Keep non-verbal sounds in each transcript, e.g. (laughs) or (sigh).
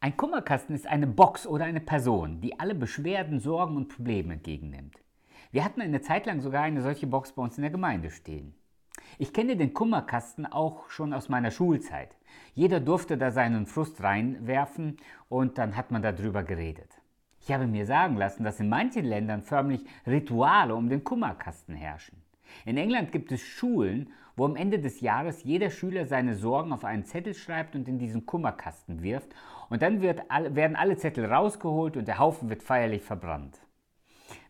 Ein Kummerkasten ist eine Box oder eine Person, die alle Beschwerden, Sorgen und Probleme entgegennimmt. Wir hatten eine Zeit lang sogar eine solche Box bei uns in der Gemeinde stehen. Ich kenne den Kummerkasten auch schon aus meiner Schulzeit. Jeder durfte da seinen Frust reinwerfen und dann hat man darüber geredet. Ich habe mir sagen lassen, dass in manchen Ländern förmlich Rituale um den Kummerkasten herrschen. In England gibt es Schulen, wo am Ende des Jahres jeder Schüler seine Sorgen auf einen Zettel schreibt und in diesen Kummerkasten wirft. Und dann wird, werden alle Zettel rausgeholt und der Haufen wird feierlich verbrannt.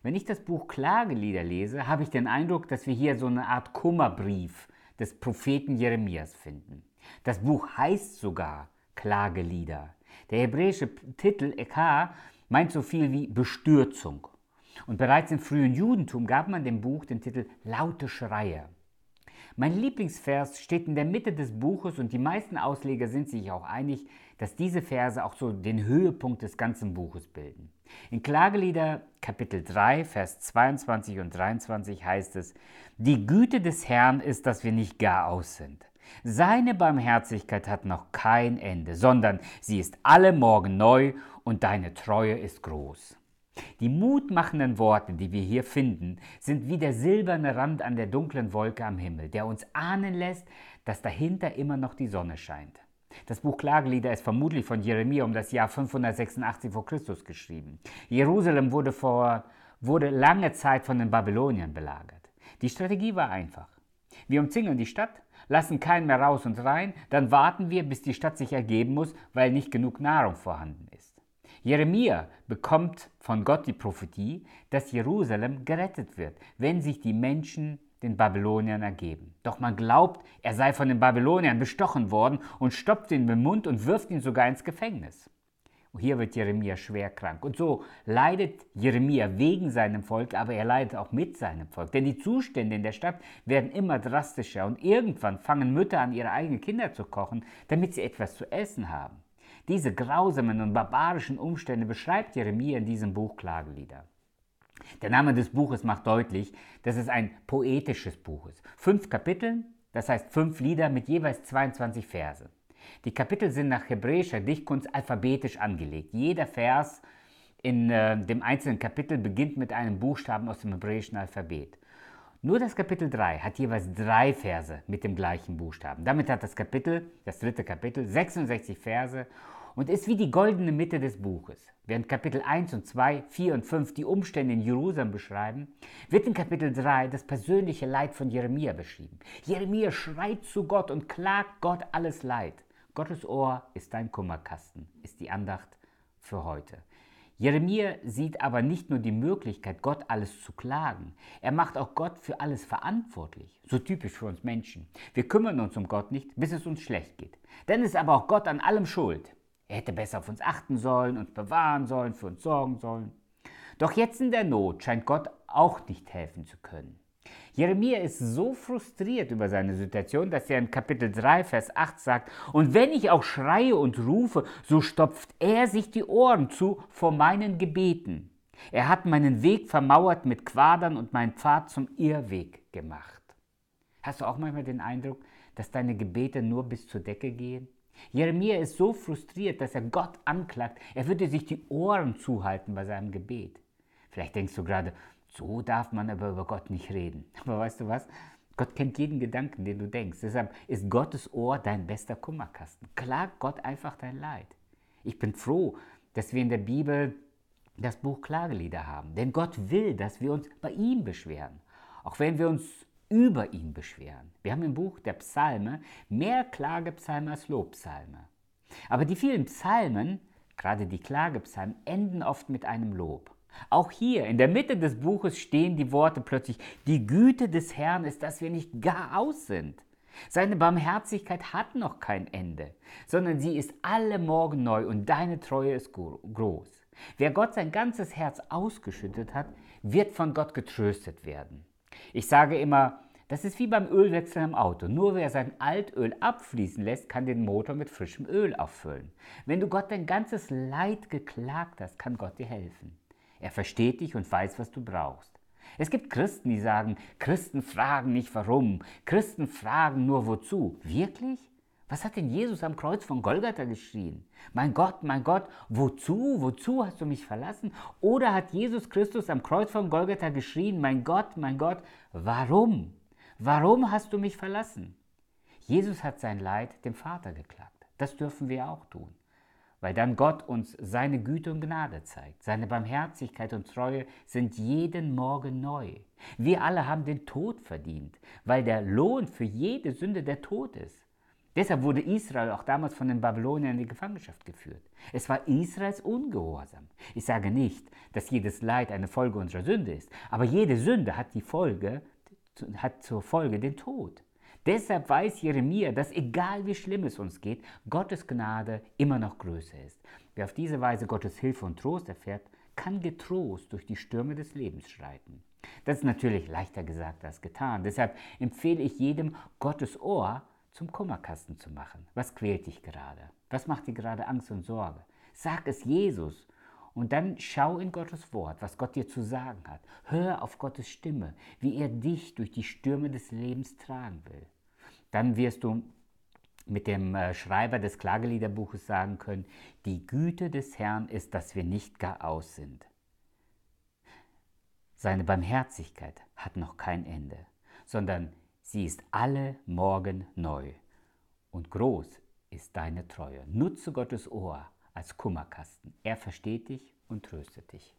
Wenn ich das Buch Klagelieder lese, habe ich den Eindruck, dass wir hier so eine Art Kummerbrief des Propheten Jeremias finden. Das Buch heißt sogar Klagelieder. Der hebräische Titel Ekar meint so viel wie Bestürzung. Und bereits im frühen Judentum gab man dem Buch den Titel Laute Schreie. Mein Lieblingsvers steht in der Mitte des Buches und die meisten Ausleger sind sich auch einig, dass diese Verse auch so den Höhepunkt des ganzen Buches bilden. In Klagelieder Kapitel 3, Vers 22 und 23 heißt es, Die Güte des Herrn ist, dass wir nicht gar aus sind. Seine Barmherzigkeit hat noch kein Ende, sondern sie ist alle Morgen neu und deine Treue ist groß. Die mutmachenden Worte, die wir hier finden, sind wie der silberne Rand an der dunklen Wolke am Himmel, der uns ahnen lässt, dass dahinter immer noch die Sonne scheint. Das Buch Klagelieder ist vermutlich von Jeremia um das Jahr 586 vor Christus geschrieben. Jerusalem wurde, vor, wurde lange Zeit von den Babyloniern belagert. Die Strategie war einfach. Wir umzingeln die Stadt, lassen keinen mehr raus und rein, dann warten wir, bis die Stadt sich ergeben muss, weil nicht genug Nahrung vorhanden ist. Jeremia bekommt von Gott die Prophetie, dass Jerusalem gerettet wird, wenn sich die Menschen den Babyloniern ergeben. Doch man glaubt, er sei von den Babyloniern bestochen worden und stopft ihn im Mund und wirft ihn sogar ins Gefängnis. Und hier wird Jeremia schwer krank. Und so leidet Jeremia wegen seinem Volk, aber er leidet auch mit seinem Volk. Denn die Zustände in der Stadt werden immer drastischer und irgendwann fangen Mütter an, ihre eigenen Kinder zu kochen, damit sie etwas zu essen haben. Diese grausamen und barbarischen Umstände beschreibt Jeremia in diesem Buch Klagelieder. Der Name des Buches macht deutlich, dass es ein poetisches Buch ist. Fünf Kapitel, das heißt fünf Lieder mit jeweils 22 Verse. Die Kapitel sind nach hebräischer Dichtkunst alphabetisch angelegt. Jeder Vers in äh, dem einzelnen Kapitel beginnt mit einem Buchstaben aus dem hebräischen Alphabet. Nur das Kapitel 3 hat jeweils drei Verse mit dem gleichen Buchstaben. Damit hat das Kapitel, das dritte Kapitel, 66 Verse und ist wie die goldene Mitte des Buches. Während Kapitel 1 und 2, 4 und 5 die Umstände in Jerusalem beschreiben, wird in Kapitel 3 das persönliche Leid von Jeremia beschrieben. Jeremia schreit zu Gott und klagt Gott alles Leid. Gottes Ohr ist dein Kummerkasten, ist die Andacht für heute. Jeremia sieht aber nicht nur die Möglichkeit, Gott alles zu klagen, er macht auch Gott für alles verantwortlich. So typisch für uns Menschen. Wir kümmern uns um Gott nicht, bis es uns schlecht geht. Dann ist aber auch Gott an allem schuld. Er hätte besser auf uns achten sollen, uns bewahren sollen, für uns sorgen sollen. Doch jetzt in der Not scheint Gott auch nicht helfen zu können. Jeremia ist so frustriert über seine Situation, dass er in Kapitel 3, Vers 8 sagt, und wenn ich auch schreie und rufe, so stopft er sich die Ohren zu vor meinen Gebeten. Er hat meinen Weg vermauert mit Quadern und meinen Pfad zum Irrweg gemacht. Hast du auch manchmal den Eindruck, dass deine Gebete nur bis zur Decke gehen? Jeremia ist so frustriert, dass er Gott anklagt, er würde sich die Ohren zuhalten bei seinem Gebet. Vielleicht denkst du gerade, so darf man aber über Gott nicht reden. (laughs) Aber weißt du was? Gott kennt jeden Gedanken, den du denkst. Deshalb ist Gottes Ohr dein bester Kummerkasten. Klag Gott einfach dein Leid. Ich bin froh, dass wir in der Bibel das Buch Klagelieder haben. Denn Gott will, dass wir uns bei ihm beschweren. Auch wenn wir uns über ihn beschweren. Wir haben im Buch der Psalme mehr Klagepsalme als Lobpsalme. Aber die vielen Psalmen, gerade die Klagepsalmen, enden oft mit einem Lob. Auch hier in der Mitte des Buches stehen die Worte plötzlich, die Güte des Herrn ist, dass wir nicht gar aus sind. Seine Barmherzigkeit hat noch kein Ende, sondern sie ist alle Morgen neu und deine Treue ist groß. Wer Gott sein ganzes Herz ausgeschüttet hat, wird von Gott getröstet werden. Ich sage immer, das ist wie beim Ölwechsel im Auto. Nur wer sein Altöl abfließen lässt, kann den Motor mit frischem Öl auffüllen. Wenn du Gott dein ganzes Leid geklagt hast, kann Gott dir helfen. Er versteht dich und weiß, was du brauchst. Es gibt Christen, die sagen, Christen fragen nicht warum, Christen fragen nur wozu. Wirklich? Was hat denn Jesus am Kreuz von Golgatha geschrien? Mein Gott, mein Gott, wozu, wozu hast du mich verlassen? Oder hat Jesus Christus am Kreuz von Golgatha geschrien, mein Gott, mein Gott, warum? Warum hast du mich verlassen? Jesus hat sein Leid dem Vater geklagt. Das dürfen wir auch tun, weil dann Gott uns seine Güte und Gnade zeigt. Seine Barmherzigkeit und Treue sind jeden Morgen neu. Wir alle haben den Tod verdient, weil der Lohn für jede Sünde der Tod ist. Deshalb wurde Israel auch damals von den Babyloniern in die Gefangenschaft geführt. Es war Israels Ungehorsam. Ich sage nicht, dass jedes Leid eine Folge unserer Sünde ist, aber jede Sünde hat die Folge, hat zur Folge den Tod. Deshalb weiß Jeremia, dass egal wie schlimm es uns geht, Gottes Gnade immer noch größer ist. Wer auf diese Weise Gottes Hilfe und Trost erfährt, kann getrost durch die Stürme des Lebens schreiten. Das ist natürlich leichter gesagt als getan. Deshalb empfehle ich jedem, Gottes Ohr zum Kummerkasten zu machen. Was quält dich gerade? Was macht dir gerade Angst und Sorge? Sag es Jesus und dann schau in Gottes Wort, was Gott dir zu sagen hat. Hör auf Gottes Stimme, wie er dich durch die Stürme des Lebens tragen will. Dann wirst du mit dem äh, Schreiber des Klageliederbuches sagen können, die Güte des Herrn ist, dass wir nicht gar aus sind. Seine Barmherzigkeit hat noch kein Ende, sondern Sie ist alle Morgen neu. Und groß ist deine Treue. Nutze Gottes Ohr als Kummerkasten. Er versteht dich und tröstet dich.